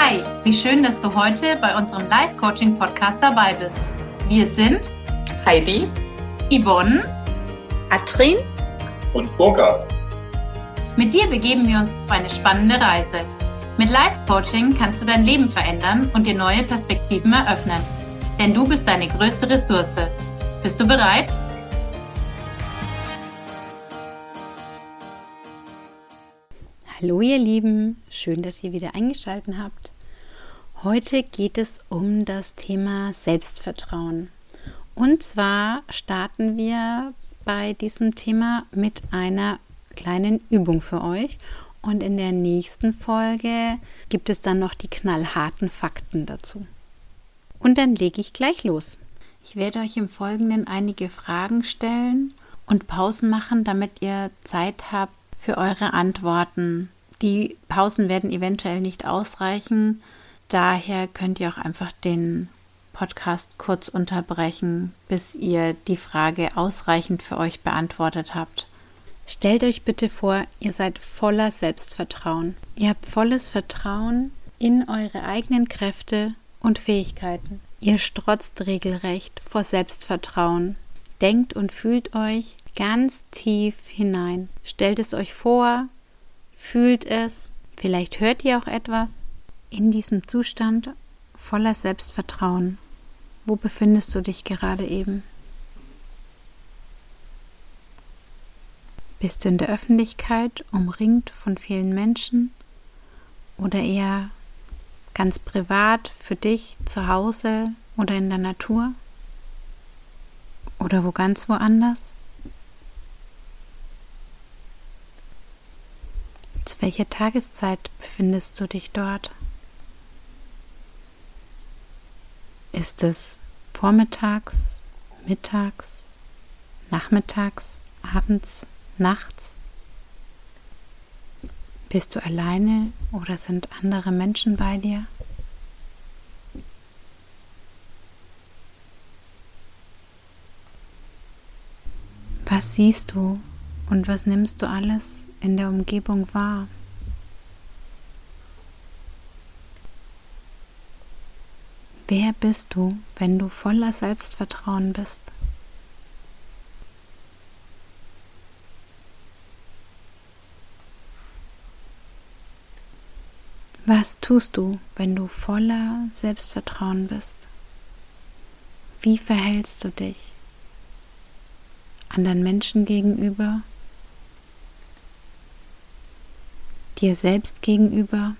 Hi, wie schön, dass du heute bei unserem Live-Coaching-Podcast dabei bist. Wir sind Heidi, Yvonne, Atrin und Burkhard. Mit dir begeben wir uns auf eine spannende Reise. Mit Live-Coaching kannst du dein Leben verändern und dir neue Perspektiven eröffnen. Denn du bist deine größte Ressource. Bist du bereit? Hallo ihr Lieben, schön, dass ihr wieder eingeschaltet habt. Heute geht es um das Thema Selbstvertrauen. Und zwar starten wir bei diesem Thema mit einer kleinen Übung für euch. Und in der nächsten Folge gibt es dann noch die knallharten Fakten dazu. Und dann lege ich gleich los. Ich werde euch im Folgenden einige Fragen stellen und Pausen machen, damit ihr Zeit habt, für eure Antworten. Die Pausen werden eventuell nicht ausreichen. Daher könnt ihr auch einfach den Podcast kurz unterbrechen, bis ihr die Frage ausreichend für euch beantwortet habt. Stellt euch bitte vor, ihr seid voller Selbstvertrauen. Ihr habt volles Vertrauen in eure eigenen Kräfte und Fähigkeiten. Ihr strotzt regelrecht vor Selbstvertrauen. Denkt und fühlt euch ganz tief hinein. Stellt es euch vor, fühlt es, vielleicht hört ihr auch etwas. In diesem Zustand voller Selbstvertrauen. Wo befindest du dich gerade eben? Bist du in der Öffentlichkeit, umringt von vielen Menschen oder eher ganz privat für dich zu Hause oder in der Natur oder wo ganz woanders? Zu welcher Tageszeit befindest du dich dort? Ist es vormittags, mittags, nachmittags, abends, nachts? Bist du alleine oder sind andere Menschen bei dir? Was siehst du und was nimmst du alles in der Umgebung wahr? Wer bist du, wenn du voller Selbstvertrauen bist? Was tust du, wenn du voller Selbstvertrauen bist? Wie verhältst du dich anderen Menschen gegenüber dir selbst gegenüber.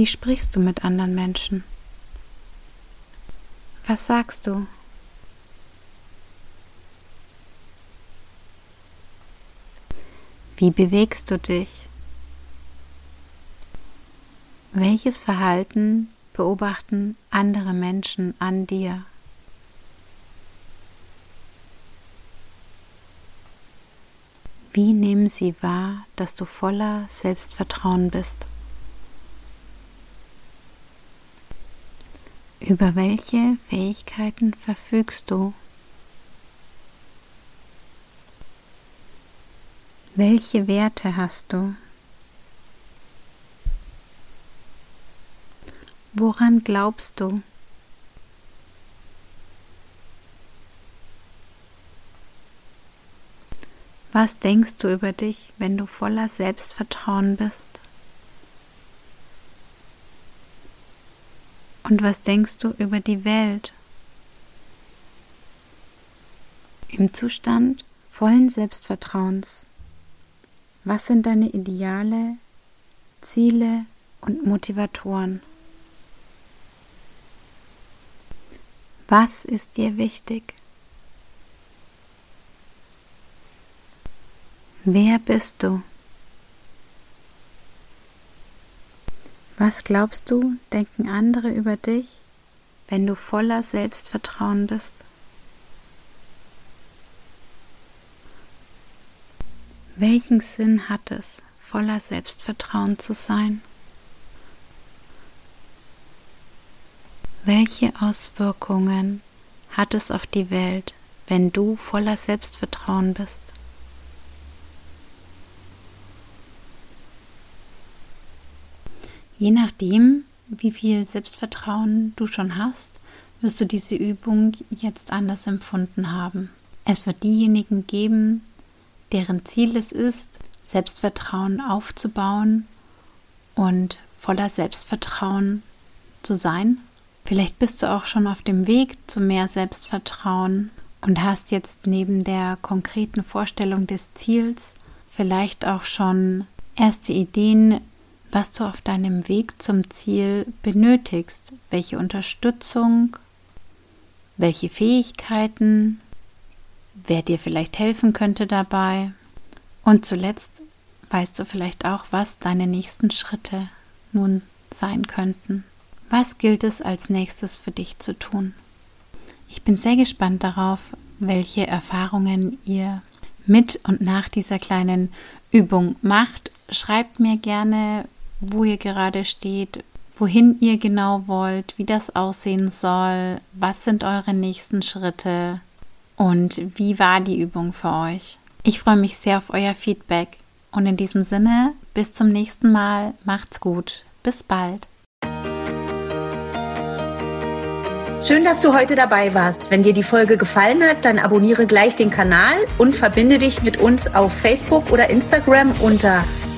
Wie sprichst du mit anderen Menschen? Was sagst du? Wie bewegst du dich? Welches Verhalten beobachten andere Menschen an dir? Wie nehmen sie wahr, dass du voller Selbstvertrauen bist? Über welche Fähigkeiten verfügst du? Welche Werte hast du? Woran glaubst du? Was denkst du über dich, wenn du voller Selbstvertrauen bist? Und was denkst du über die Welt? Im Zustand vollen Selbstvertrauens. Was sind deine Ideale, Ziele und Motivatoren? Was ist dir wichtig? Wer bist du? Was glaubst du, denken andere über dich, wenn du voller Selbstvertrauen bist? Welchen Sinn hat es, voller Selbstvertrauen zu sein? Welche Auswirkungen hat es auf die Welt, wenn du voller Selbstvertrauen bist? Je nachdem, wie viel Selbstvertrauen du schon hast, wirst du diese Übung jetzt anders empfunden haben. Es wird diejenigen geben, deren Ziel es ist, Selbstvertrauen aufzubauen und voller Selbstvertrauen zu sein. Vielleicht bist du auch schon auf dem Weg zu mehr Selbstvertrauen und hast jetzt neben der konkreten Vorstellung des Ziels vielleicht auch schon erste Ideen, was du auf deinem Weg zum Ziel benötigst, welche Unterstützung, welche Fähigkeiten, wer dir vielleicht helfen könnte dabei. Und zuletzt weißt du vielleicht auch, was deine nächsten Schritte nun sein könnten. Was gilt es als nächstes für dich zu tun? Ich bin sehr gespannt darauf, welche Erfahrungen ihr mit und nach dieser kleinen Übung macht. Schreibt mir gerne, wo ihr gerade steht, wohin ihr genau wollt, wie das aussehen soll, was sind eure nächsten Schritte und wie war die Übung für euch. Ich freue mich sehr auf euer Feedback und in diesem Sinne, bis zum nächsten Mal, macht's gut, bis bald. Schön, dass du heute dabei warst. Wenn dir die Folge gefallen hat, dann abonniere gleich den Kanal und verbinde dich mit uns auf Facebook oder Instagram unter